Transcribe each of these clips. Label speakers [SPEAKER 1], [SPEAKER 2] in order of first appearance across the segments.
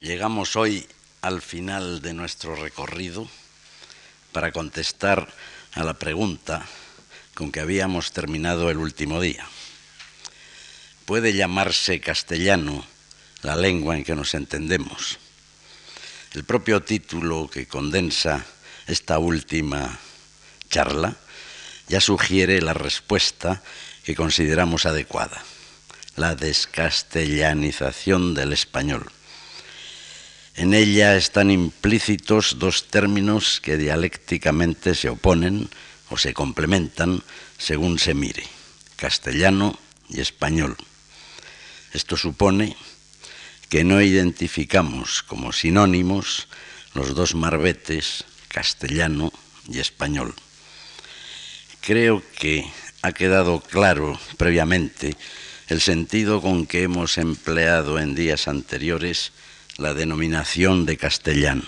[SPEAKER 1] Llegamos hoy al final de nuestro recorrido para contestar a la pregunta con que habíamos terminado el último día. ¿Puede llamarse castellano la lengua en que nos entendemos? El propio título que condensa esta última charla ya sugiere la respuesta que consideramos adecuada, la descastellanización del español. En ella están implícitos dos términos que dialécticamente se oponen o se complementan según se mire, castellano y español. Esto supone que no identificamos como sinónimos los dos marbetes, castellano y español. Creo que ha quedado claro previamente el sentido con que hemos empleado en días anteriores la denominación de castellano.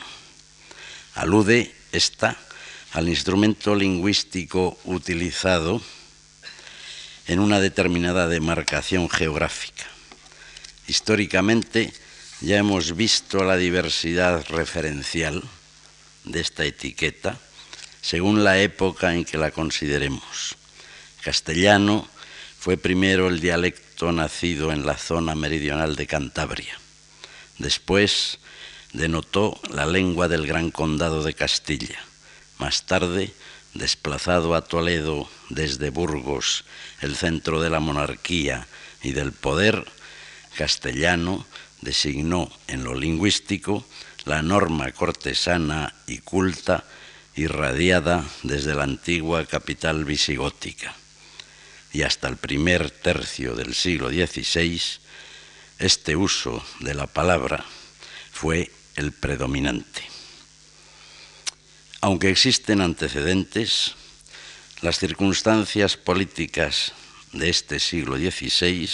[SPEAKER 1] Alude esta al instrumento lingüístico utilizado en una determinada demarcación geográfica. Históricamente ya hemos visto la diversidad referencial de esta etiqueta según la época en que la consideremos. Castellano fue primero el dialecto nacido en la zona meridional de Cantabria Después denotó la lengua del Gran Condado de Castilla. Más tarde, desplazado a Toledo desde Burgos, el centro de la monarquía y del poder, castellano designó en lo lingüístico la norma cortesana y culta irradiada desde la antigua capital visigótica. Y hasta el primer tercio del siglo XVI, este uso de la palabra fue el predominante. Aunque existen antecedentes, las circunstancias políticas de este siglo XVI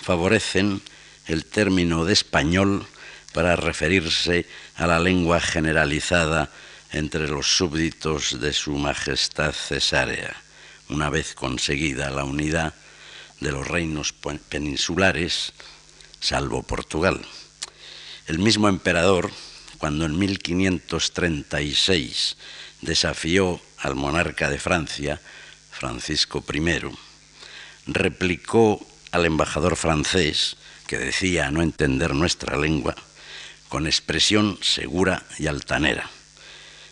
[SPEAKER 1] favorecen el término de español para referirse a la lengua generalizada entre los súbditos de su Majestad Cesárea, una vez conseguida la unidad de los reinos peninsulares salvo Portugal. El mismo emperador, cuando en 1536 desafió al monarca de Francia, Francisco I, replicó al embajador francés, que decía no entender nuestra lengua, con expresión segura y altanera.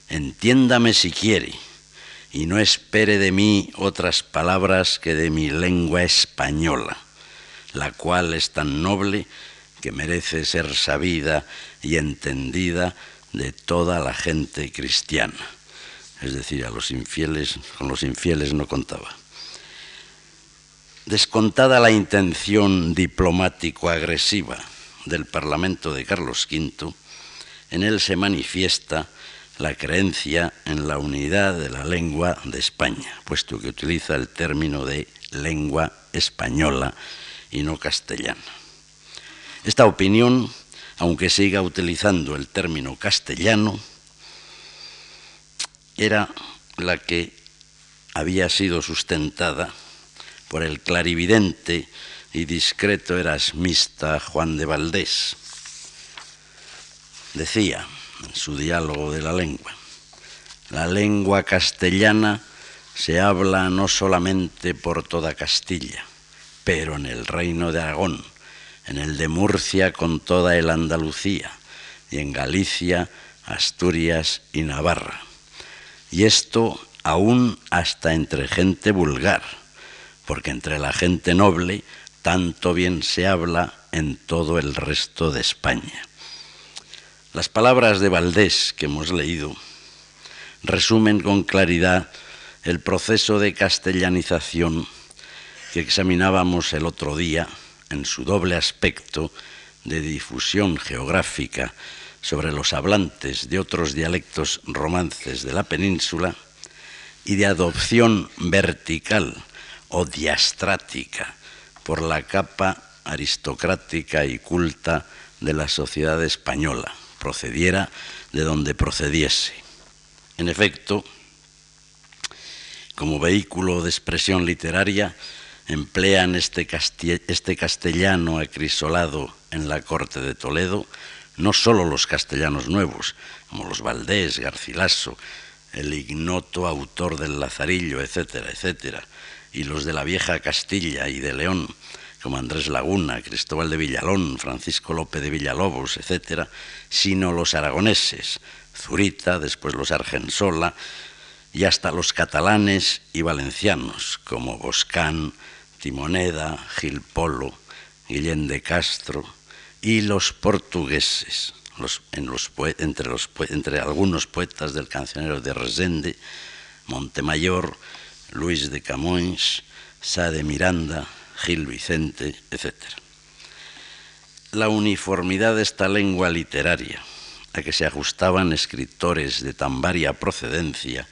[SPEAKER 1] Entiéndame si quiere, y no espere de mí otras palabras que de mi lengua española la cual es tan noble que merece ser sabida y entendida de toda la gente cristiana. Es decir, a los infieles, con los infieles no contaba. Descontada la intención diplomático-agresiva del Parlamento de Carlos V, en él se manifiesta la creencia en la unidad de la lengua de España, puesto que utiliza el término de lengua española y no castellana. Esta opinión, aunque siga utilizando el término castellano, era la que había sido sustentada por el clarividente y discreto erasmista Juan de Valdés. Decía en su diálogo de la lengua, la lengua castellana se habla no solamente por toda Castilla, pero en el reino de Aragón, en el de Murcia con toda el Andalucía, y en Galicia, Asturias y Navarra. Y esto aún hasta entre gente vulgar, porque entre la gente noble tanto bien se habla en todo el resto de España. Las palabras de Valdés que hemos leído resumen con claridad el proceso de castellanización que examinábamos el otro día en su doble aspecto de difusión geográfica sobre los hablantes de otros dialectos romances de la península y de adopción vertical o diastrática por la capa aristocrática y culta de la sociedad española, procediera de donde procediese. En efecto, como vehículo de expresión literaria, emplean este, este, castellano acrisolado en la corte de Toledo no solo los castellanos nuevos, como los Valdés, Garcilaso, el ignoto autor del Lazarillo, etcétera, etcétera, y los de la vieja Castilla y de León, como Andrés Laguna, Cristóbal de Villalón, Francisco López de Villalobos, etcétera, sino los aragoneses, Zurita, después los Argensola, y hasta los catalanes y valencianos, como Boscán, Timoneda, Gil Polo, Guillén de Castro, y los portugueses, entre, algunos poetas del cancionero de Resende, Montemayor, Luis de Camões, Sá de Miranda, Gil Vicente, etc. La uniformidad de esta lengua literaria, a que se ajustaban escritores de tan varia procedencia,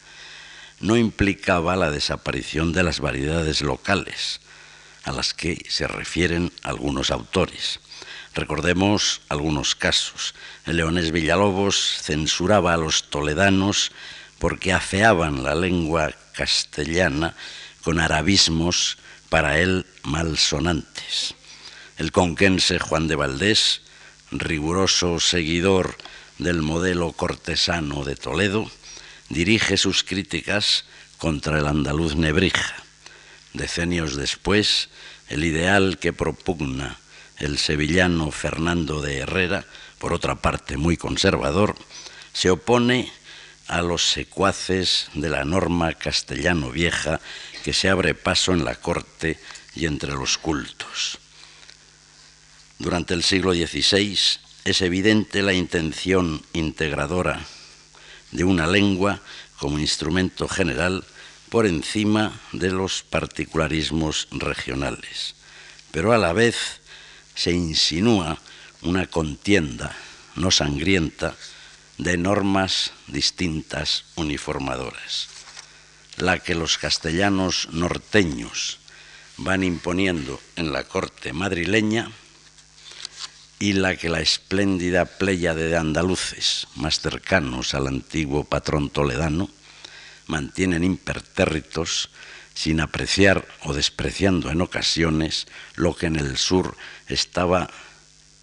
[SPEAKER 1] no implicaba la desaparición de las variedades locales, a las que se refieren algunos autores. Recordemos algunos casos. El leonés Villalobos censuraba a los toledanos porque afeaban la lengua castellana con arabismos para él malsonantes. El conquense Juan de Valdés, riguroso seguidor del modelo cortesano de Toledo, dirige sus críticas contra el andaluz Nebrija. Decenios después, el ideal que propugna el sevillano Fernando de Herrera, por otra parte muy conservador, se opone a los secuaces de la norma castellano vieja que se abre paso en la corte y entre los cultos. Durante el siglo XVI es evidente la intención integradora de una lengua como instrumento general por encima de los particularismos regionales. Pero a la vez se insinúa una contienda no sangrienta de normas distintas uniformadoras. La que los castellanos norteños van imponiendo en la corte madrileña y la que la espléndida pléyade de andaluces más cercanos al antiguo patrón toledano mantienen impertérritos sin apreciar o despreciando en ocasiones lo que en el sur estaba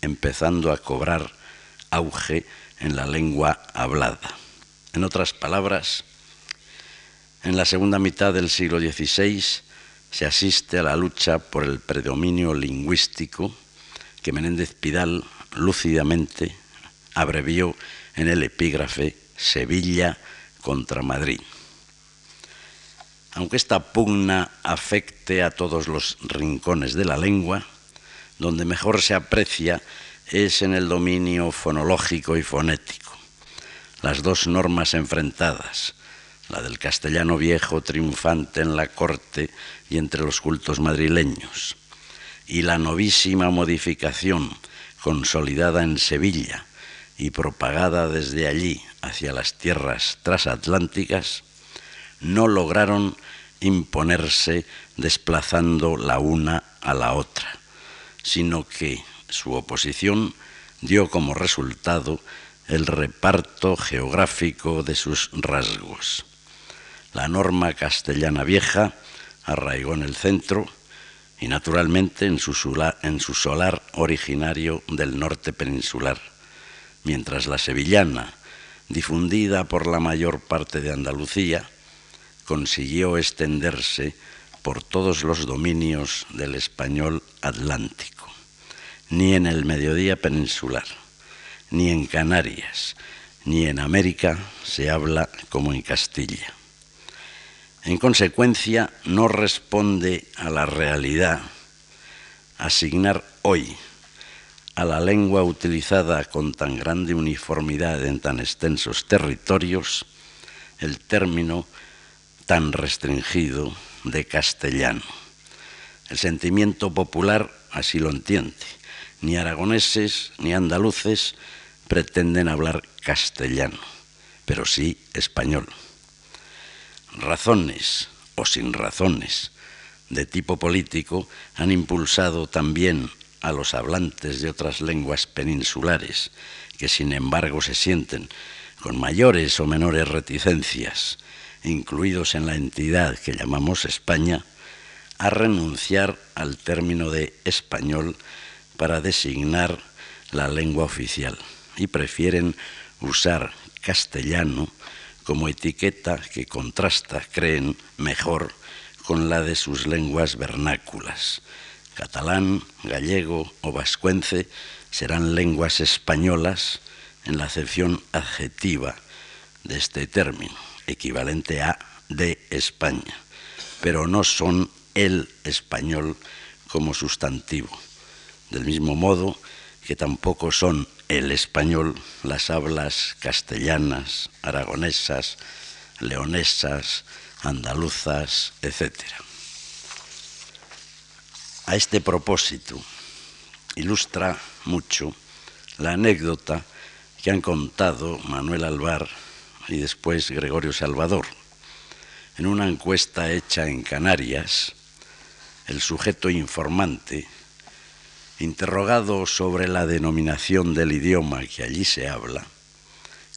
[SPEAKER 1] empezando a cobrar auge en la lengua hablada. En otras palabras, en la segunda mitad del siglo XVI se asiste a la lucha por el predominio lingüístico que Menéndez Pidal lúcidamente abrevió en el epígrafe Sevilla contra Madrid. Aunque esta pugna afecte a todos los rincones de la lengua, donde mejor se aprecia es en el dominio fonológico y fonético. Las dos normas enfrentadas, la del castellano viejo triunfante en la corte y entre los cultos madrileños, y la novísima modificación consolidada en Sevilla y propagada desde allí hacia las tierras transatlánticas, no lograron imponerse desplazando la una a la otra, sino que su oposición dio como resultado el reparto geográfico de sus rasgos. La norma castellana vieja arraigó en el centro y naturalmente en su, solar, originario del norte peninsular, mientras la sevillana, difundida por la mayor parte de Andalucía, consiguió extenderse por todos los dominios del español atlántico. Ni en el mediodía peninsular, ni en Canarias, ni en América se habla como en Castilla. En consecuencia, no responde a la realidad asignar hoy a la lengua utilizada con tan grande uniformidad en tan extensos territorios el término tan restringido de castellano. El sentimiento popular así lo entiende. Ni aragoneses ni andaluces pretenden hablar castellano, pero sí español. Razones o sin razones de tipo político han impulsado también a los hablantes de otras lenguas peninsulares, que sin embargo se sienten con mayores o menores reticencias incluidos en la entidad que llamamos España, a renunciar al término de español para designar la lengua oficial, y prefieren usar castellano como etiqueta que contrasta, creen, mejor con la de sus lenguas vernáculas. Catalán, gallego o vascuence serán lenguas españolas en la acepción adjetiva de este término, equivalente a de España, pero no son el español como sustantivo. Del mismo modo que tampoco son el español las hablas castellanas, aragonesas, leonesas, andaluzas, etc. A este propósito ilustra mucho la anécdota que han contado Manuel Alvar y después Gregorio Salvador. En una encuesta hecha en Canarias, el sujeto informante, interrogado sobre la denominación del idioma que allí se habla,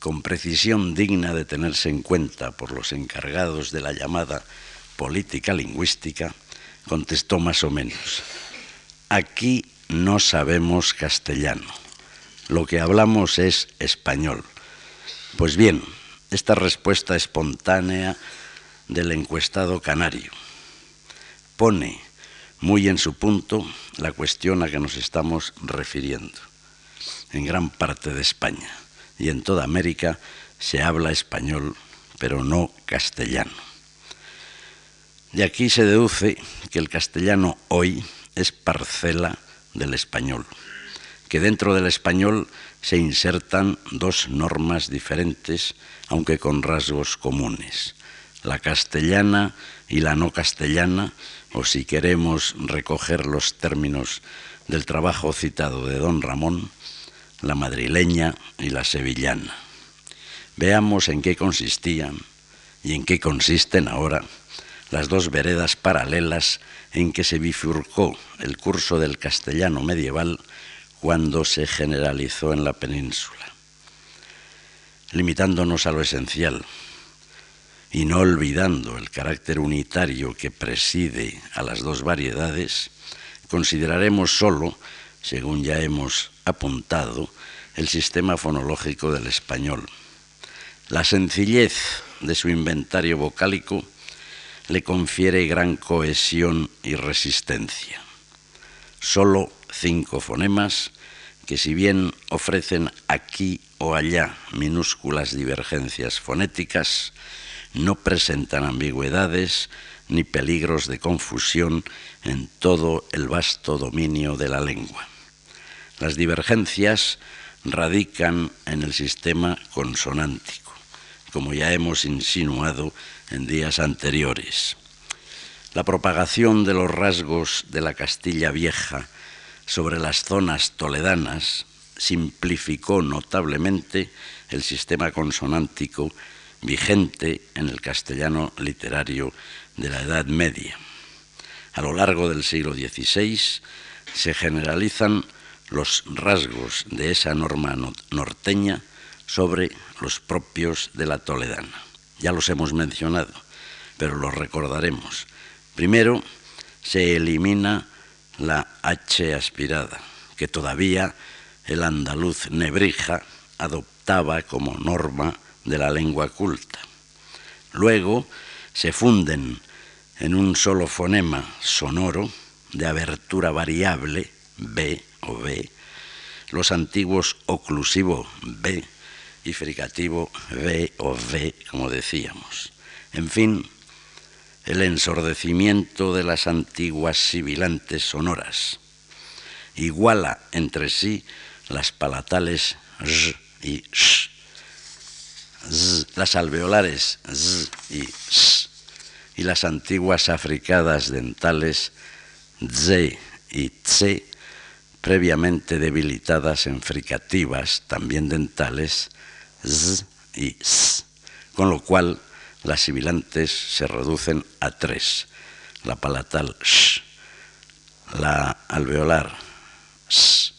[SPEAKER 1] con precisión digna de tenerse en cuenta por los encargados de la llamada política lingüística, contestó más o menos, aquí no sabemos castellano, lo que hablamos es español. Pues bien, esta respuesta espontánea del encuestado canario pone muy en su punto la cuestión a que nos estamos refiriendo. En gran parte de España y en toda América se habla español, pero no castellano. De aquí se deduce que el castellano hoy es parcela del español, que dentro del español se insertan dos normas diferentes, aunque con rasgos comunes, la castellana y la no castellana, o si queremos recoger los términos del trabajo citado de don Ramón, la madrileña y la sevillana. Veamos en qué consistían y en qué consisten ahora las dos veredas paralelas en que se bifurcó el curso del castellano medieval cuando se generalizó en la península. Limitándonos a lo esencial y no olvidando el carácter unitario que preside a las dos variedades, consideraremos solo, según ya hemos apuntado, el sistema fonológico del español. La sencillez de su inventario vocálico le confiere gran cohesión y resistencia. Solo cinco fonemas que si bien ofrecen aquí o allá minúsculas divergencias fonéticas, no presentan ambigüedades ni peligros de confusión en todo el vasto dominio de la lengua. Las divergencias radican en el sistema consonántico, como ya hemos insinuado en días anteriores. La propagación de los rasgos de la Castilla Vieja sobre las zonas toledanas simplificó notablemente el sistema consonántico vigente en el castellano literario de la Edad Media. A lo largo del siglo XVI se generalizan los rasgos de esa norma norteña sobre los propios de la toledana. Ya los hemos mencionado, pero los recordaremos. Primero, se elimina la H aspirada, que todavía el andaluz nebrija adoptaba como norma de la lengua culta. Luego se funden en un solo fonema sonoro de abertura variable, B o B, los antiguos oclusivo B y fricativo B o V, como decíamos. En fin, el ensordecimiento de las antiguas sibilantes sonoras. Iguala entre sí las palatales z y sh, las alveolares z y s, y las antiguas africadas dentales z y tse, previamente debilitadas en fricativas, también dentales, z y s, con lo cual las sibilantes se reducen a tres, la palatal sh, la alveolar s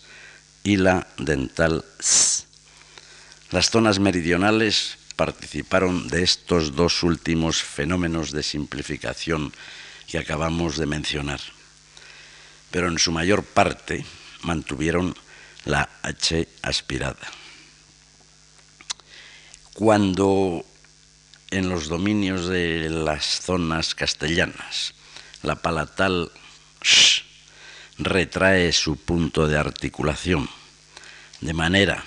[SPEAKER 1] y la dental s. Las zonas meridionales participaron de estos dos últimos fenómenos de simplificación que acabamos de mencionar, pero en su mayor parte mantuvieron la H aspirada. Cuando en los dominios de las zonas castellanas la palatal sh retrae su punto de articulación, de manera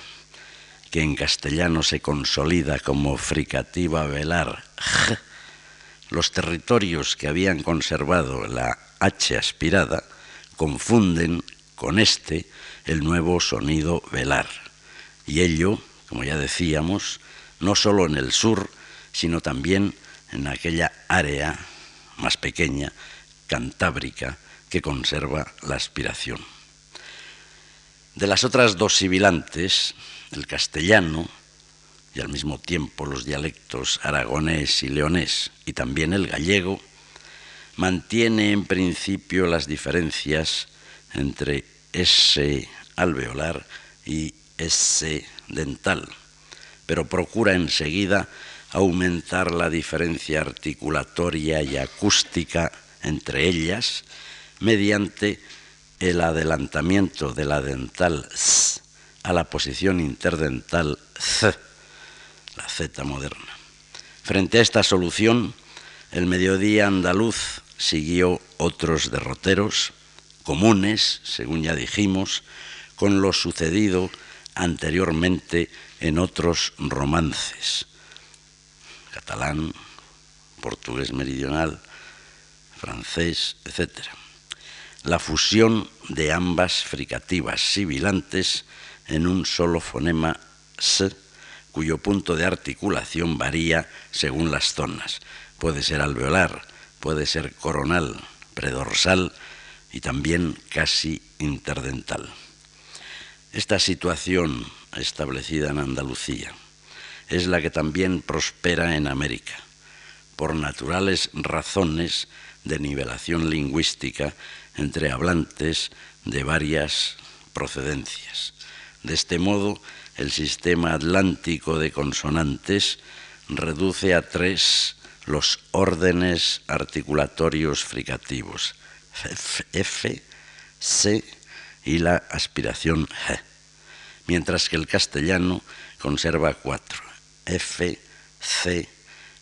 [SPEAKER 1] que en castellano se consolida como fricativa velar j, los territorios que habían conservado la H aspirada confunden con este el nuevo sonido velar. Y ello, como ya decíamos, no solo en el sur, sino también en aquella área más pequeña, cantábrica, que conserva la aspiración. De las otras dos sibilantes, el castellano y al mismo tiempo los dialectos aragonés y leonés y también el gallego, mantiene en principio las diferencias entre S alveolar y S dental, pero procura enseguida aumentar la diferencia articulatoria y acústica entre ellas mediante el adelantamiento de la dental S a la posición interdental Z, la Z moderna. Frente a esta solución, el mediodía andaluz siguió otros derroteros comunes, según ya dijimos, con lo sucedido anteriormente en otros romances, catalán, portugués meridional, francés, etc. La fusión de ambas fricativas sibilantes en un solo fonema S, cuyo punto de articulación varía según las zonas. Puede ser alveolar, puede ser coronal, predorsal y también casi interdental. Esta situación establecida en Andalucía es la que también prospera en América, por naturales razones de nivelación lingüística entre hablantes de varias procedencias. De este modo, el sistema atlántico de consonantes reduce a tres los órdenes articulatorios fricativos, F, C y la aspiración G, mientras que el castellano conserva cuatro, F, C,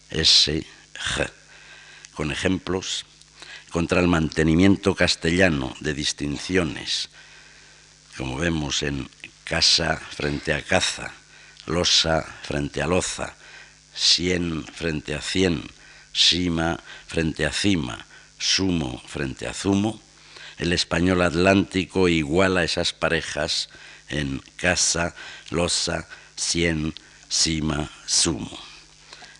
[SPEAKER 1] S, G, con ejemplos contra el mantenimiento castellano de distinciones, como vemos en casa frente a caza, losa frente a loza, cien frente a cien, sima frente a cima, sumo frente a zumo, el español atlántico iguala esas parejas en casa, losa, cien, sima, sumo.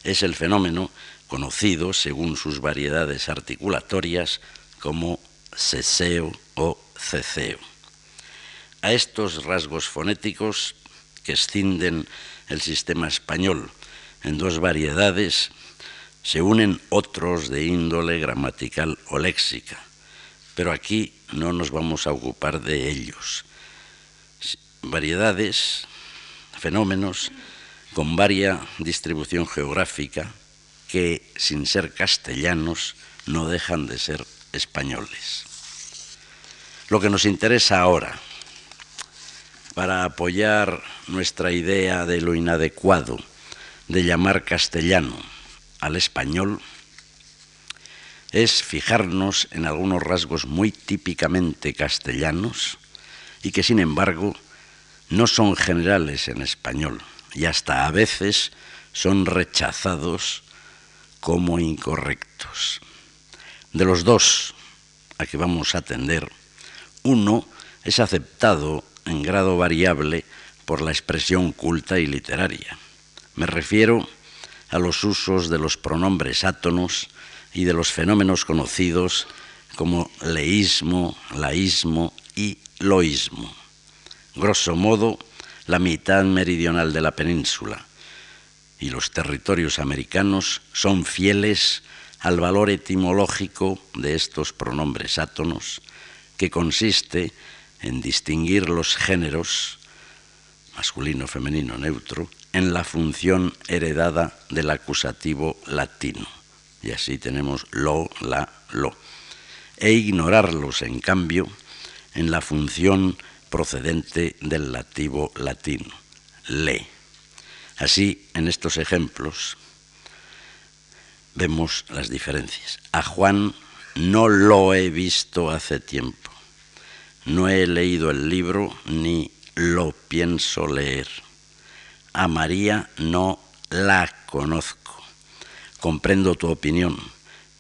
[SPEAKER 1] Es el fenómeno conocido, según sus variedades articulatorias, como ceseo o ceceo. A estos rasgos fonéticos que escinden el sistema español en dos variedades, se unen otros de índole gramatical o léxica, pero aquí no nos vamos a ocupar de ellos. Variedades, fenómenos con varia distribución geográfica que, sin ser castellanos, no dejan de ser españoles. Lo que nos interesa ahora para apoyar nuestra idea de lo inadecuado de llamar castellano al español es fijarnos en algunos rasgos muy típicamente castellanos y que sin embargo no son generales en español y hasta a veces son rechazados como incorrectos. De los dos a que vamos a atender, uno es aceptado en grado variable por la expresión culta y literaria. Me refiero a los usos de los pronombres átonos y de los fenómenos conocidos como leísmo, laísmo y loísmo. Grosso modo, la mitad meridional de la península y los territorios americanos son fieles al valor etimológico de estos pronombres átonos, que consiste en distinguir los géneros, masculino, femenino, neutro, en la función heredada del acusativo latino. Y así tenemos lo, la, lo. E ignorarlos, en cambio, en la función procedente del lativo latino, le. Así, en estos ejemplos vemos las diferencias. A Juan no lo he visto hace tiempo. No he leído el libro ni lo pienso leer. A María no la conozco. Comprendo tu opinión,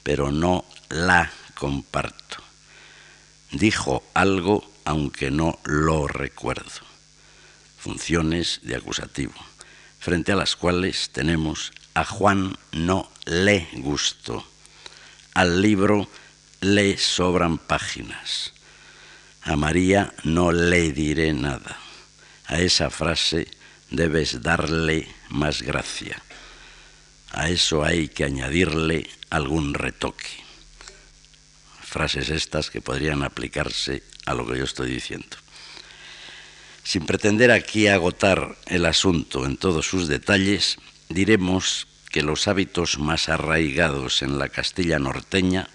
[SPEAKER 1] pero no la comparto. Dijo algo aunque no lo recuerdo. Funciones de acusativo, frente a las cuales tenemos a Juan no le gustó, al libro le sobran páginas, a María no le diré nada, a esa frase debes darle más gracia, a eso hay que añadirle algún retoque. Frases estas que podrían aplicarse a lo que yo estoy diciendo. Sin pretender aquí agotar el asunto en todos sus detalles, diremos que los hábitos más arraigados en la Castilla norteña,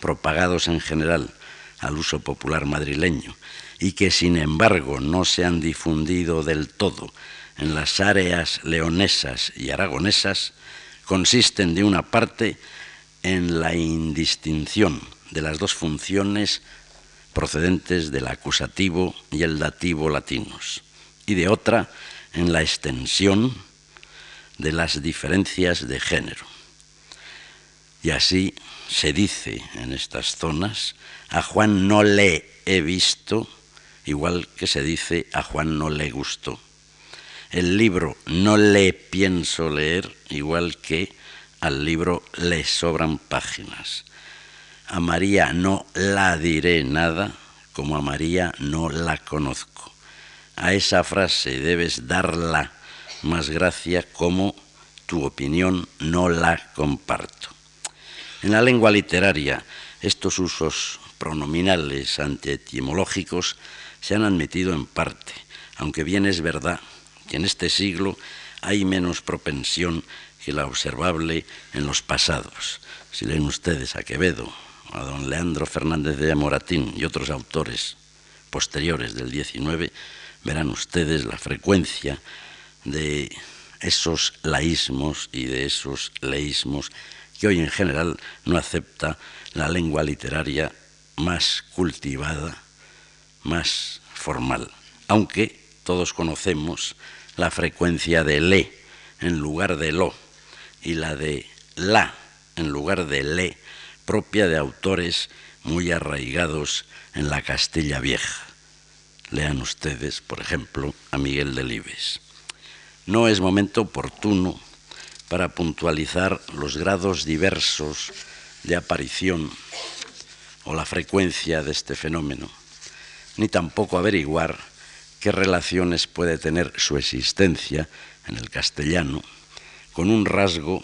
[SPEAKER 1] propagados en general al uso popular madrileño, y que sin embargo no se han difundido del todo en las áreas leonesas y aragonesas, consisten de una parte en la indistinción de las dos funciones procedentes del acusativo y el dativo latinos, y de otra en la extensión de las diferencias de género. Y así se dice en estas zonas, a Juan no le he visto, igual que se dice a Juan no le gustó. El libro no le pienso leer, igual que al libro le sobran páginas. A María no la diré nada, como a María no la conozco. A esa frase debes darla más gracia como tu opinión no la comparto. En la lengua literaria, estos usos pronominales antietimológicos se han admitido en parte, aunque bien es verdad que en este siglo hay menos propensión que la observable en los pasados. Si leen ustedes a Quevedo, a don Leandro Fernández de Moratín y otros autores posteriores del 19, verán ustedes la frecuencia de esos laísmos y de esos leísmos que hoy en general no acepta la lengua literaria más cultivada, más formal, aunque todos conocemos la frecuencia de le en lugar de lo y la de la en lugar de le propia de autores muy arraigados en la Castilla Vieja. Lean ustedes, por ejemplo, a Miguel Delibes. No es momento oportuno para puntualizar los grados diversos de aparición o la frecuencia de este fenómeno, ni tampoco averiguar qué relaciones puede tener su existencia en el castellano con un rasgo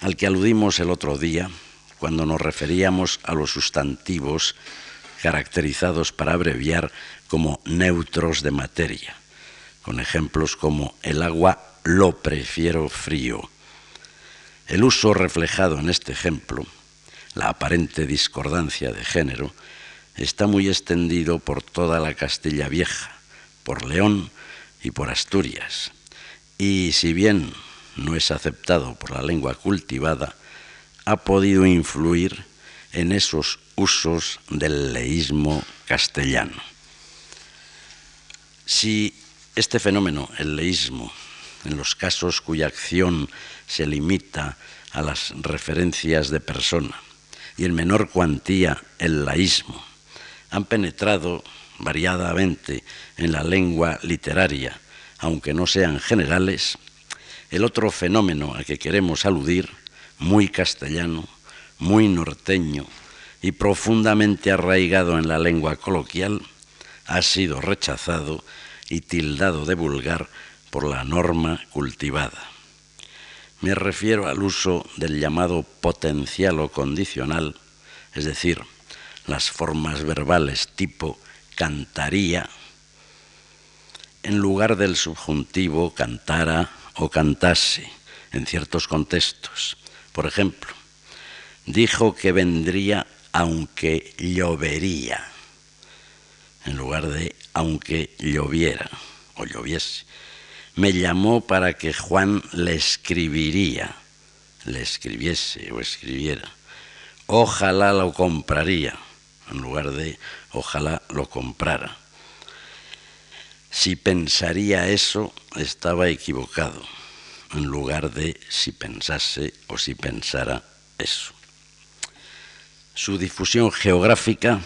[SPEAKER 1] al que aludimos el otro día cuando nos referíamos a los sustantivos caracterizados para abreviar como neutros de materia, con ejemplos como el agua lo prefiero frío. El uso reflejado en este ejemplo, la aparente discordancia de género, está muy extendido por toda la Castilla Vieja, por León y por Asturias. Y si bien no es aceptado por la lengua cultivada, ha podido influir en esos usos del leísmo castellano. Si este fenómeno, el leísmo, en los casos cuya acción se limita a las referencias de persona y en menor cuantía el laísmo, han penetrado variadamente en la lengua literaria, aunque no sean generales, el otro fenómeno a que queremos aludir muy castellano, muy norteño y profundamente arraigado en la lengua coloquial, ha sido rechazado y tildado de vulgar por la norma cultivada. Me refiero al uso del llamado potencial o condicional, es decir, las formas verbales tipo cantaría, en lugar del subjuntivo cantara o cantase en ciertos contextos por ejemplo, dijo que vendría aunque llovería, en lugar de aunque lloviera o lloviese. me llamó para que Juan le escribiría, le escribiese o escribiera. Ojalá lo compraría, en lugar de ojalá lo comprara. Si pensaría eso, estaba equivocado, en lugar de si pensase o si pensara eso. Su difusión geográfica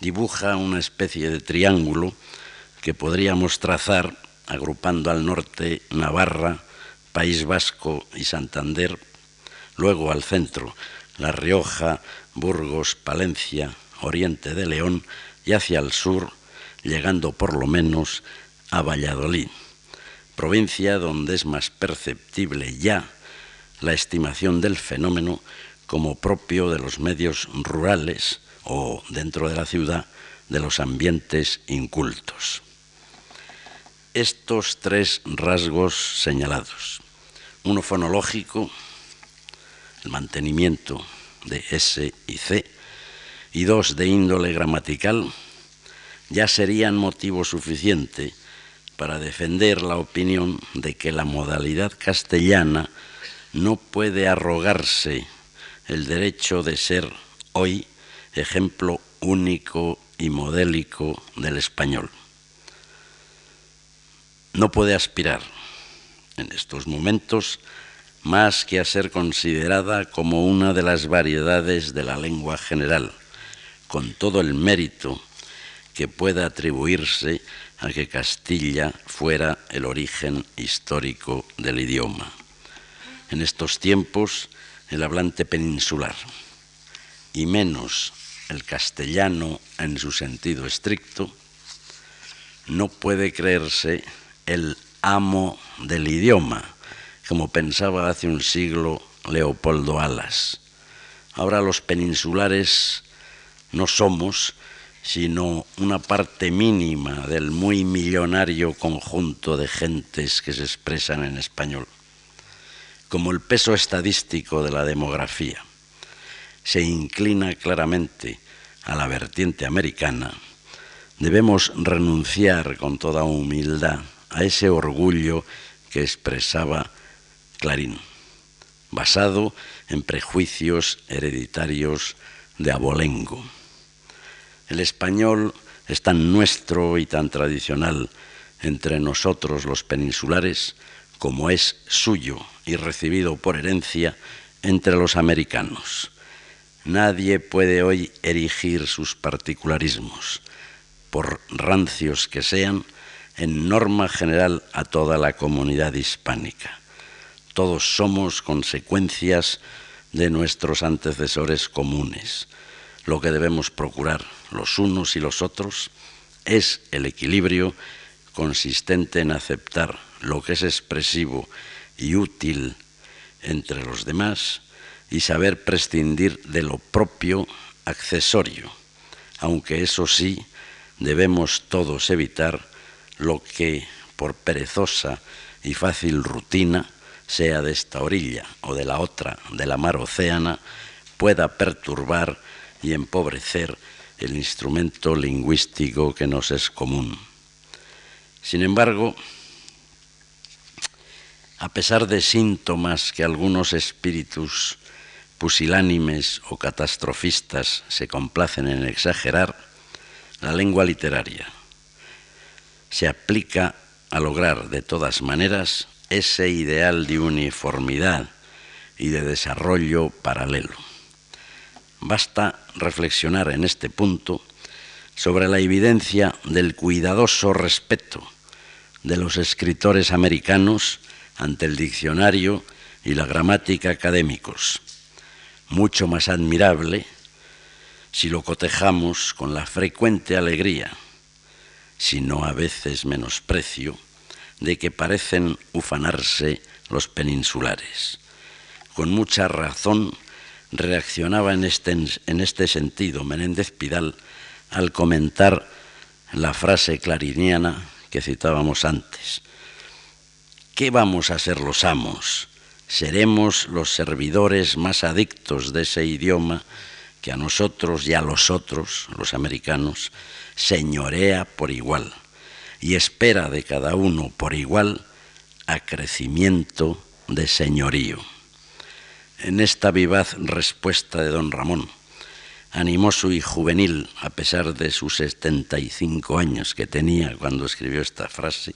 [SPEAKER 1] dibuja una especie de triángulo que podríamos trazar agrupando al norte Navarra, País Vasco y Santander, luego al centro La Rioja, Burgos, Palencia, Oriente de León y hacia el sur, llegando por lo menos a Valladolid, provincia donde es más perceptible ya la estimación del fenómeno como propio de los medios rurales o dentro de la ciudad de los ambientes incultos. Estos tres rasgos señalados, uno fonológico, el mantenimiento de S y C, y dos de índole gramatical, ya serían motivo suficiente para defender la opinión de que la modalidad castellana no puede arrogarse el derecho de ser hoy ejemplo único y modélico del español. No puede aspirar en estos momentos más que a ser considerada como una de las variedades de la lengua general, con todo el mérito que pueda atribuirse a que Castilla fuera el origen histórico del idioma. En estos tiempos, el hablante peninsular, y menos el castellano en su sentido estricto, no puede creerse el amo del idioma, como pensaba hace un siglo Leopoldo Alas. Ahora los peninsulares no somos sino una parte mínima del muy millonario conjunto de gentes que se expresan en español como el peso estadístico de la demografía se inclina claramente a la vertiente americana, debemos renunciar con toda humildad a ese orgullo que expresaba Clarín, basado en prejuicios hereditarios de abolengo. El español es tan nuestro y tan tradicional entre nosotros los peninsulares como es suyo y recibido por herencia entre los americanos. Nadie puede hoy erigir sus particularismos, por rancios que sean, en norma general a toda la comunidad hispánica. Todos somos consecuencias de nuestros antecesores comunes. Lo que debemos procurar los unos y los otros es el equilibrio consistente en aceptar lo que es expresivo y útil entre los demás y saber prescindir de lo propio accesorio, aunque eso sí debemos todos evitar lo que por perezosa y fácil rutina, sea de esta orilla o de la otra de la mar océana, pueda perturbar y empobrecer el instrumento lingüístico que nos es común. Sin embargo, a pesar de síntomas que algunos espíritus pusilánimes o catastrofistas se complacen en exagerar, la lengua literaria se aplica a lograr de todas maneras ese ideal de uniformidad y de desarrollo paralelo. Basta reflexionar en este punto sobre la evidencia del cuidadoso respeto de los escritores americanos ante el diccionario y la gramática académicos, mucho más admirable si lo cotejamos con la frecuente alegría, si no a veces menosprecio, de que parecen ufanarse los peninsulares. Con mucha razón reaccionaba en este, en este sentido Menéndez Pidal al comentar la frase clariniana que citábamos antes. ¿Qué vamos a ser los amos? Seremos los servidores más adictos de ese idioma que a nosotros y a los otros, los americanos, señorea por igual. y espera de cada uno por igual acrecimiento de señorío. En esta vivaz respuesta de don Ramón, animoso y juvenil, a pesar de sus 75 años que tenía cuando escribió esta frase,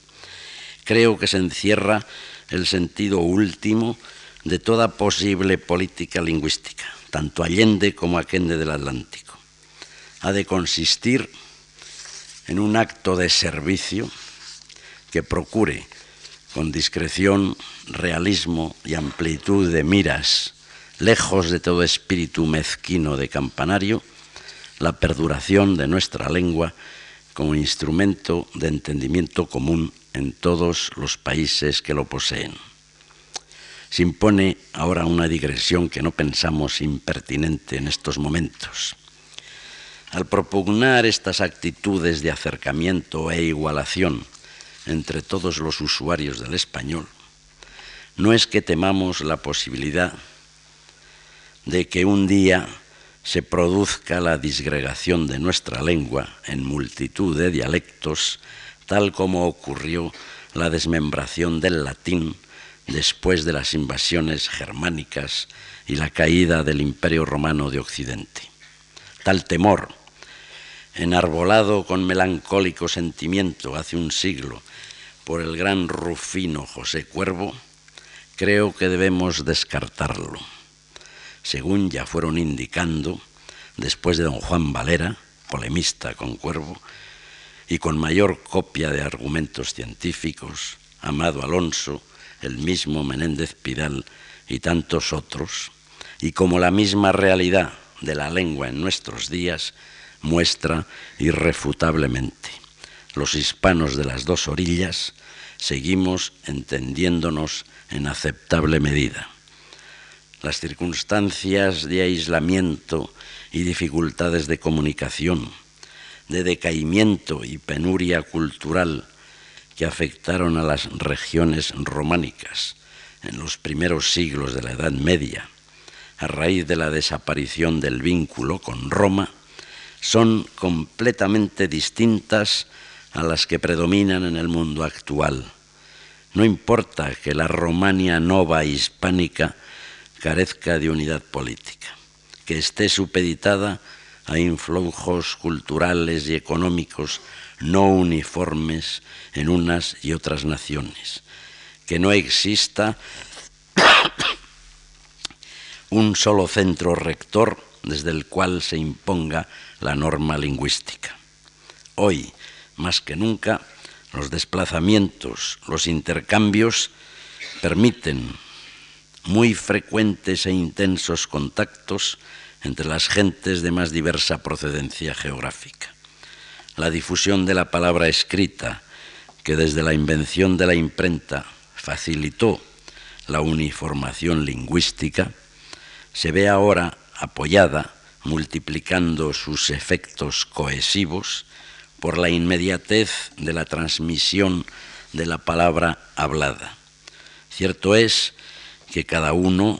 [SPEAKER 1] creo que se encierra el sentido último de toda posible política lingüística, tanto allende como aquende del Atlántico. Ha de consistir en un acto de servicio que procure con discreción, realismo y amplitud de miras, lejos de todo espíritu mezquino de campanario, la perduración de nuestra lengua como instrumento de entendimiento común en todos los países que lo poseen. Se impone ahora una digresión que no pensamos impertinente en estos momentos. Al propugnar estas actitudes de acercamiento e igualación entre todos los usuarios del español, no es que temamos la posibilidad de que un día se produzca la disgregación de nuestra lengua en multitud de dialectos, tal como ocurrió la desmembración del latín después de las invasiones germánicas y la caída del Imperio Romano de Occidente. Tal temor, enarbolado con melancólico sentimiento hace un siglo por el gran Rufino José Cuervo, creo que debemos descartarlo. Según ya fueron indicando, después de don Juan Valera, polemista con Cuervo, y con mayor copia de argumentos científicos, Amado Alonso, el mismo Menéndez Pidal y tantos otros, y como la misma realidad de la lengua en nuestros días muestra irrefutablemente. Los hispanos de las dos orillas seguimos entendiéndonos en aceptable medida. Las circunstancias de aislamiento y dificultades de comunicación, de decaimiento y penuria cultural que afectaron a las regiones románicas en los primeros siglos de la Edad Media, a raíz de la desaparición del vínculo con Roma, son completamente distintas a las que predominan en el mundo actual. No importa que la Romania nova hispánica carezca de unidad política, que esté supeditada a influjos culturales y económicos no uniformes en unas y otras naciones, que no exista un solo centro rector desde el cual se imponga la norma lingüística. Hoy, más que nunca, los desplazamientos, los intercambios permiten muy frecuentes e intensos contactos entre las gentes de más diversa procedencia geográfica. La difusión de la palabra escrita, que desde la invención de la imprenta facilitó la uniformación lingüística, se ve ahora apoyada, multiplicando sus efectos cohesivos, por la inmediatez de la transmisión de la palabra hablada. Cierto es que cada uno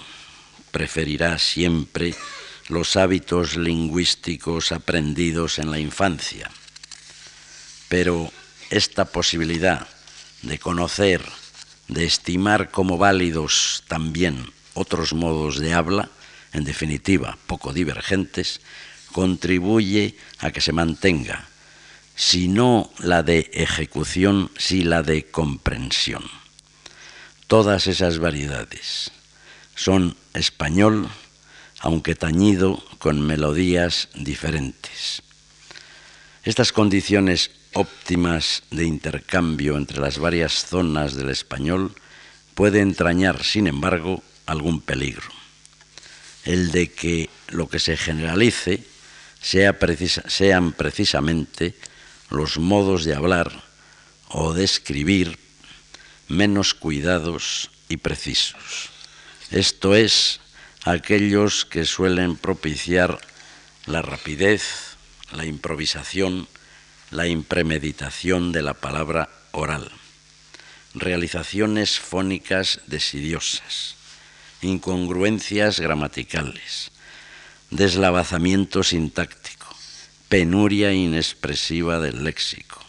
[SPEAKER 1] preferirá siempre los hábitos lingüísticos aprendidos en la infancia, pero esta posibilidad de conocer, de estimar como válidos también otros modos de habla, en definitiva poco divergentes, contribuye a que se mantenga, si no la de ejecución, si la de comprensión. Todas esas variedades son español, aunque tañido con melodías diferentes. Estas condiciones óptimas de intercambio entre las varias zonas del español puede entrañar, sin embargo, algún peligro el de que lo que se generalice sean precisamente los modos de hablar o de escribir menos cuidados y precisos. Esto es, aquellos que suelen propiciar la rapidez, la improvisación, la impremeditación de la palabra oral, realizaciones fónicas desidiosas, incongruencias gramaticales, deslavazamiento sintáctico, penuria inexpresiva del léxico,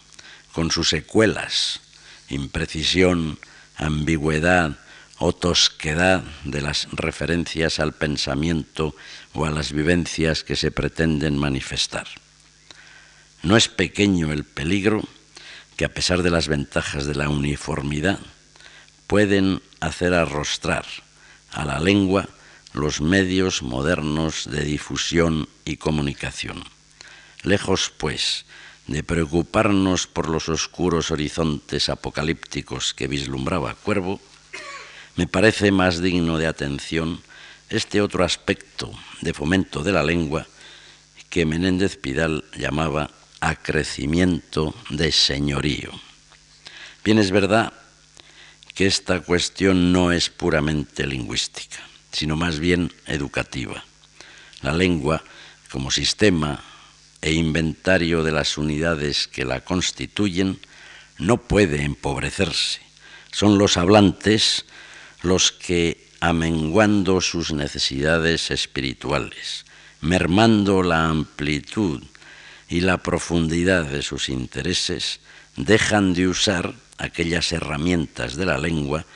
[SPEAKER 1] con sus secuelas, imprecisión, ambigüedad o tosquedad de las referencias al pensamiento o a las vivencias que se pretenden manifestar. No es pequeño el peligro que a pesar de las ventajas de la uniformidad, pueden hacer arrostrar a la lengua los medios modernos de difusión y comunicación. Lejos, pues, de preocuparnos por los oscuros horizontes apocalípticos que vislumbraba Cuervo, me parece más digno de atención este otro aspecto de fomento de la lengua que Menéndez Pidal llamaba acrecimiento de señorío. Bien es verdad que esta cuestión no es puramente lingüística, sino más bien educativa. La lengua, como sistema e inventario de las unidades que la constituyen, no puede empobrecerse. Son los hablantes los que, amenguando sus necesidades espirituales, mermando la amplitud y la profundidad de sus intereses, dejan de usar aquellas herramientas de la lengua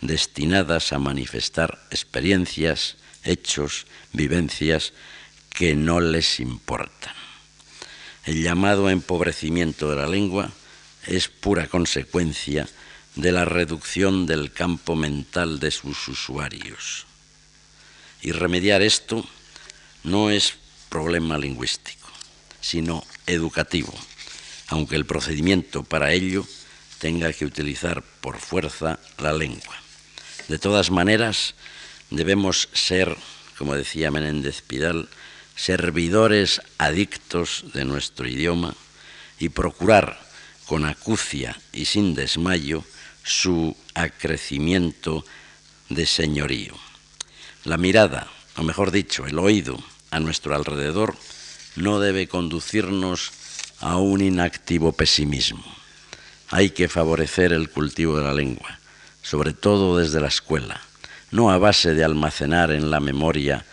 [SPEAKER 1] destinadas a manifestar experiencias, hechos, vivencias que no les importan. El llamado empobrecimiento de la lengua es pura consecuencia de la reducción del campo mental de sus usuarios. Y remediar esto no es problema lingüístico, sino educativo, aunque el procedimiento para ello tenga que utilizar por fuerza la lengua. De todas maneras, debemos ser, como decía Menéndez Pidal, servidores adictos de nuestro idioma y procurar con acucia y sin desmayo su acrecimiento de señorío. La mirada, o mejor dicho, el oído a nuestro alrededor no debe conducirnos a un inactivo pesimismo hay que favorecer el cultivo de la lengua, sobre todo desde la escuela, no a base de almacenar en la memoria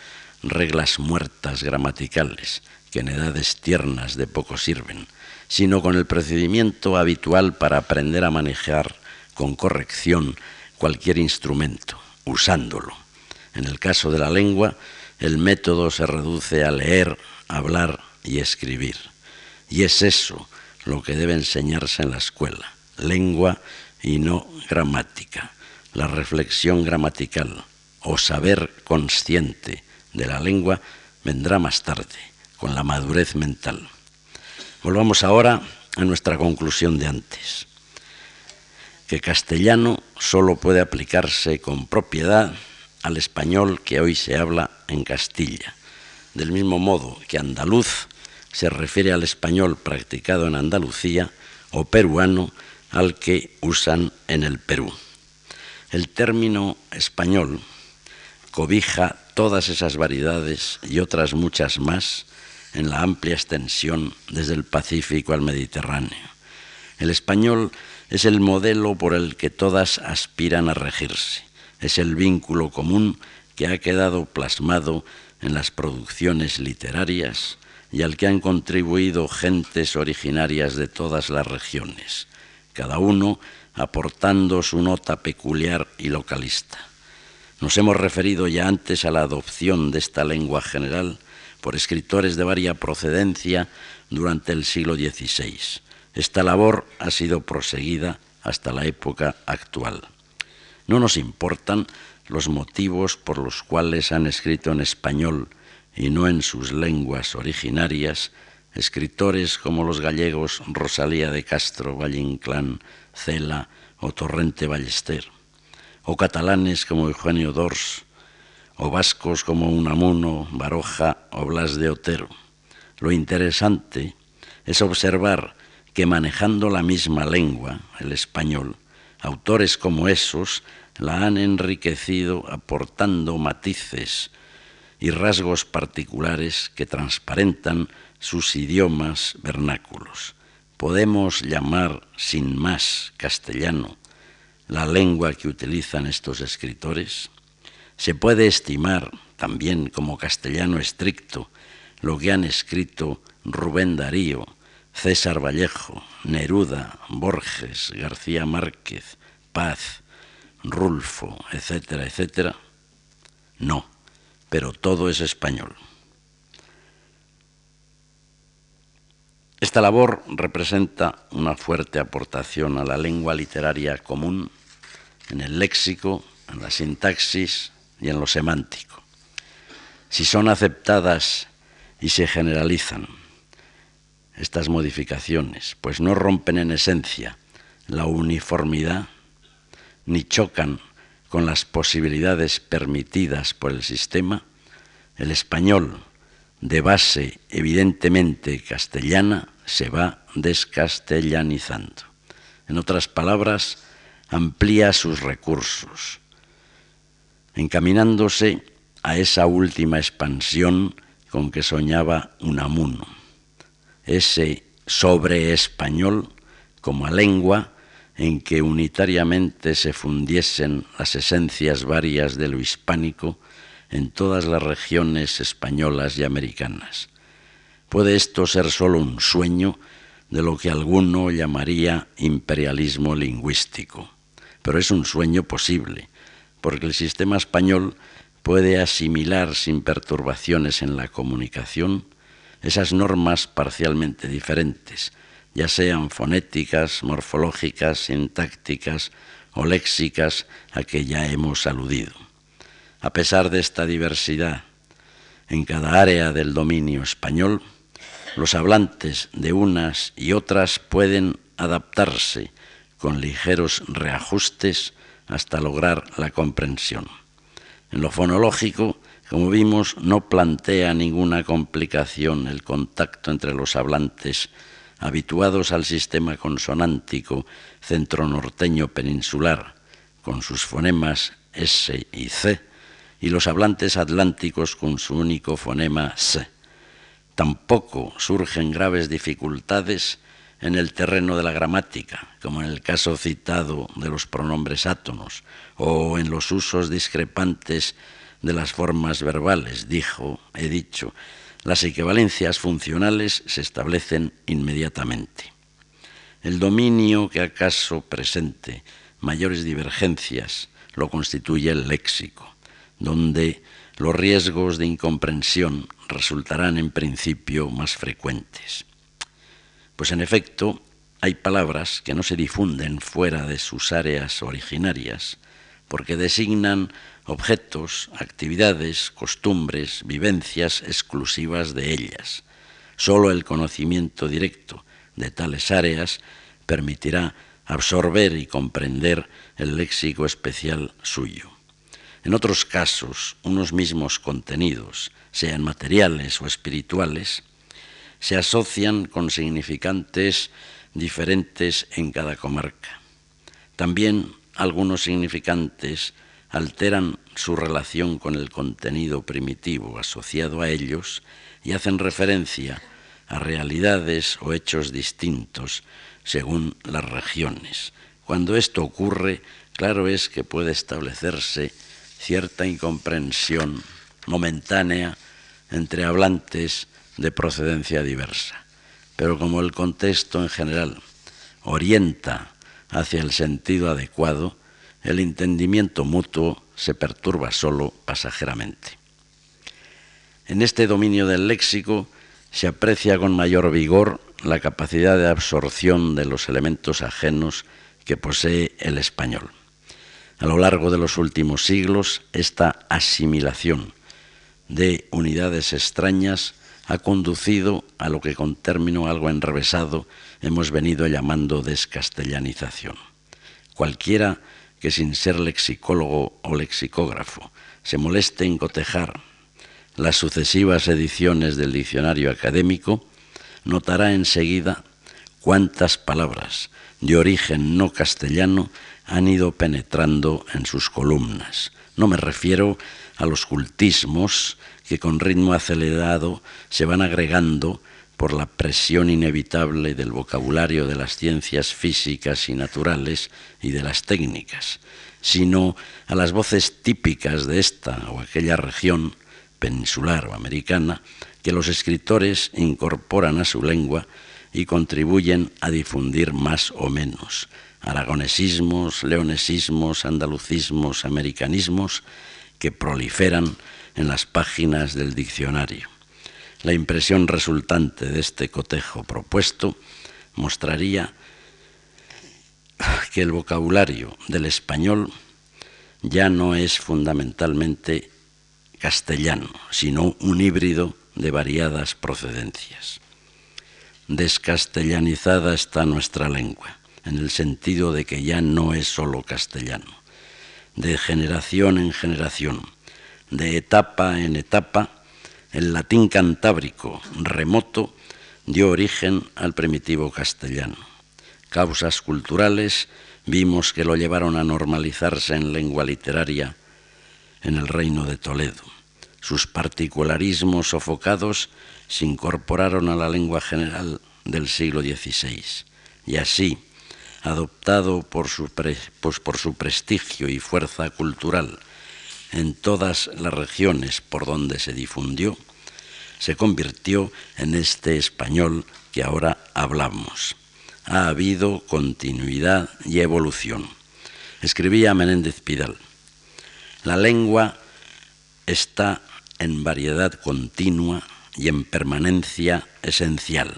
[SPEAKER 1] reglas muertas gramaticales, que en edades tiernas de poco sirven, sino con el procedimiento habitual para aprender a manejar con corrección cualquier instrumento, usándolo. En el caso de la lengua, el método se reduce a leer, hablar y escribir. Y es eso lo que debe enseñarse en la escuela, lengua y no gramática. La reflexión gramatical o saber consciente de la lengua vendrá más tarde, con la madurez mental. Volvamos ahora a nuestra conclusión de antes, que castellano solo puede aplicarse con propiedad al español que hoy se habla en Castilla, del mismo modo que andaluz se refiere al español practicado en Andalucía o peruano al que usan en el Perú. El término español cobija todas esas variedades y otras muchas más en la amplia extensión desde el Pacífico al Mediterráneo. El español es el modelo por el que todas aspiran a regirse, es el vínculo común que ha quedado plasmado en las producciones literarias, y al que han contribuido gentes originarias de todas las regiones, cada uno aportando su nota peculiar y localista. Nos hemos referido ya antes a la adopción de esta lengua general por escritores de varia procedencia durante el siglo XVI. Esta labor ha sido proseguida hasta la época actual. No nos importan los motivos por los cuales han escrito en español y no en sus lenguas originarias, escritores como los gallegos Rosalía de Castro, Valle Inclán, Cela o Torrente Ballester, o catalanes como Eugenio Dors, o vascos como Unamuno, Baroja o Blas de Otero. Lo interesante es observar que manejando la misma lengua, el español, autores como esos la han enriquecido aportando matices, y rasgos particulares que transparentan sus idiomas vernáculos. Podemos llamar sin más castellano la lengua que utilizan estos escritores. Se puede estimar también como castellano estricto lo que han escrito Rubén Darío, César Vallejo, Neruda, Borges, García Márquez, Paz, Rulfo, etcétera, etcétera? No, pero todo es español. Esta labor representa una fuerte aportación a la lengua literaria común, en el léxico, en la sintaxis y en lo semántico. Si son aceptadas y se generalizan estas modificaciones, pues no rompen en esencia la uniformidad ni chocan con las posibilidades permitidas por el sistema, el español de base evidentemente castellana se va descastellanizando. En otras palabras, amplía sus recursos, encaminándose a esa última expansión con que soñaba Unamuno, ese sobre español como lengua en que unitariamente se fundiesen las esencias varias de lo hispánico en todas las regiones españolas y americanas. Puede esto ser solo un sueño de lo que alguno llamaría imperialismo lingüístico, pero es un sueño posible, porque el sistema español puede asimilar sin perturbaciones en la comunicación esas normas parcialmente diferentes, ya sean fonéticas, morfológicas, sintácticas o léxicas a que ya hemos aludido. A pesar de esta diversidad en cada área del dominio español, los hablantes de unas y otras pueden adaptarse con ligeros reajustes hasta lograr la comprensión. En lo fonológico, como vimos, no plantea ninguna complicación el contacto entre los hablantes habituados al sistema consonántico centronorteño peninsular, con sus fonemas S y C, y los hablantes atlánticos con su único fonema S. Tampoco surgen graves dificultades en el terreno de la gramática, como en el caso citado de los pronombres átonos, o en los usos discrepantes de las formas verbales, dijo, he dicho, las equivalencias funcionales se establecen inmediatamente. El dominio que acaso presente mayores divergencias lo constituye el léxico, donde los riesgos de incomprensión resultarán en principio más frecuentes. Pues en efecto, hay palabras que no se difunden fuera de sus áreas originarias, porque designan objetos, actividades, costumbres, vivencias exclusivas de ellas. Solo el conocimiento directo de tales áreas permitirá absorber y comprender el léxico especial suyo. En otros casos, unos mismos contenidos, sean materiales o espirituales, se asocian con significantes diferentes en cada comarca. También algunos significantes alteran su relación con el contenido primitivo asociado a ellos y hacen referencia a realidades o hechos distintos según las regiones. Cuando esto ocurre, claro es que puede establecerse cierta incomprensión momentánea entre hablantes de procedencia diversa. Pero como el contexto en general orienta hacia el sentido adecuado, el entendimiento mutuo se perturba solo pasajeramente. En este dominio del léxico se aprecia con mayor vigor la capacidad de absorción de los elementos ajenos que posee el español. A lo largo de los últimos siglos, esta asimilación de unidades extrañas ha conducido a lo que con término algo enrevesado hemos venido llamando descastellanización. Cualquiera que sin ser lexicólogo o lexicógrafo se moleste en cotejar las sucesivas ediciones del diccionario académico, notará enseguida cuántas palabras de origen no castellano han ido penetrando en sus columnas. No me refiero a los cultismos que con ritmo acelerado se van agregando por la presión inevitable del vocabulario de las ciencias físicas y naturales y de las técnicas, sino a las voces típicas de esta o aquella región peninsular o americana que los escritores incorporan a su lengua y contribuyen a difundir más o menos. Aragonesismos, leonesismos, andalucismos, americanismos que proliferan en las páginas del diccionario. La impresión resultante de este cotejo propuesto mostraría que el vocabulario del español ya no es fundamentalmente castellano, sino un híbrido de variadas procedencias. Descastellanizada está nuestra lengua, en el sentido de que ya no es solo castellano. De generación en generación, de etapa en etapa, el latín cantábrico remoto dio origen al primitivo castellano. Causas culturales vimos que lo llevaron a normalizarse en lengua literaria en el reino de Toledo. Sus particularismos sofocados se incorporaron a la lengua general del siglo XVI y así, adoptado por su, pues por su prestigio y fuerza cultural en todas las regiones por donde se difundió, se convirtió en este español que ahora hablamos. Ha habido continuidad y evolución. Escribía Menéndez Pidal, la lengua está en variedad continua y en permanencia esencial.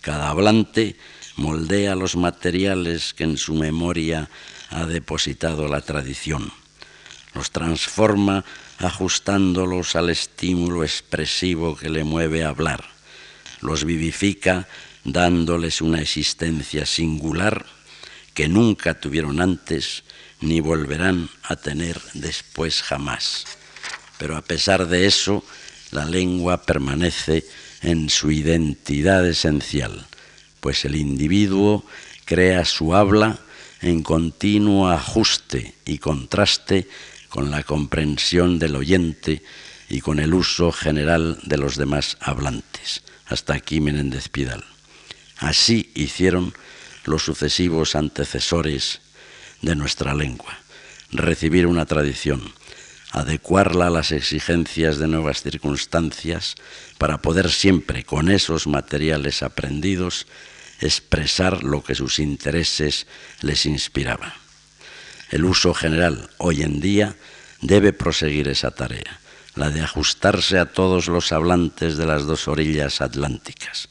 [SPEAKER 1] Cada hablante moldea los materiales que en su memoria ha depositado la tradición. Los transforma ajustándolos al estímulo expresivo que le mueve a hablar. Los vivifica dándoles una existencia singular que nunca tuvieron antes ni volverán a tener después jamás. Pero a pesar de eso, la lengua permanece en su identidad esencial, pues el individuo crea su habla en continuo ajuste y contraste con la comprensión del oyente y con el uso general de los demás hablantes. Hasta aquí Menéndez Pidal. Así hicieron los sucesivos antecesores de nuestra lengua, recibir una tradición, adecuarla a las exigencias de nuevas circunstancias para poder siempre con esos materiales aprendidos expresar lo que sus intereses les inspiraba. El uso general hoy en día debe proseguir esa tarea, la de ajustarse a todos los hablantes de las dos orillas atlánticas.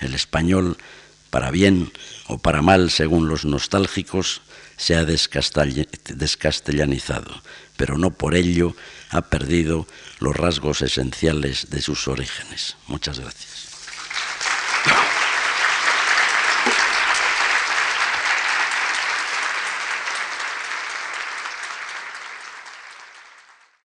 [SPEAKER 1] El español, para bien o para mal según los nostálgicos, se ha descastellanizado, pero no por ello ha perdido los rasgos esenciales de sus orígenes. Muchas gracias.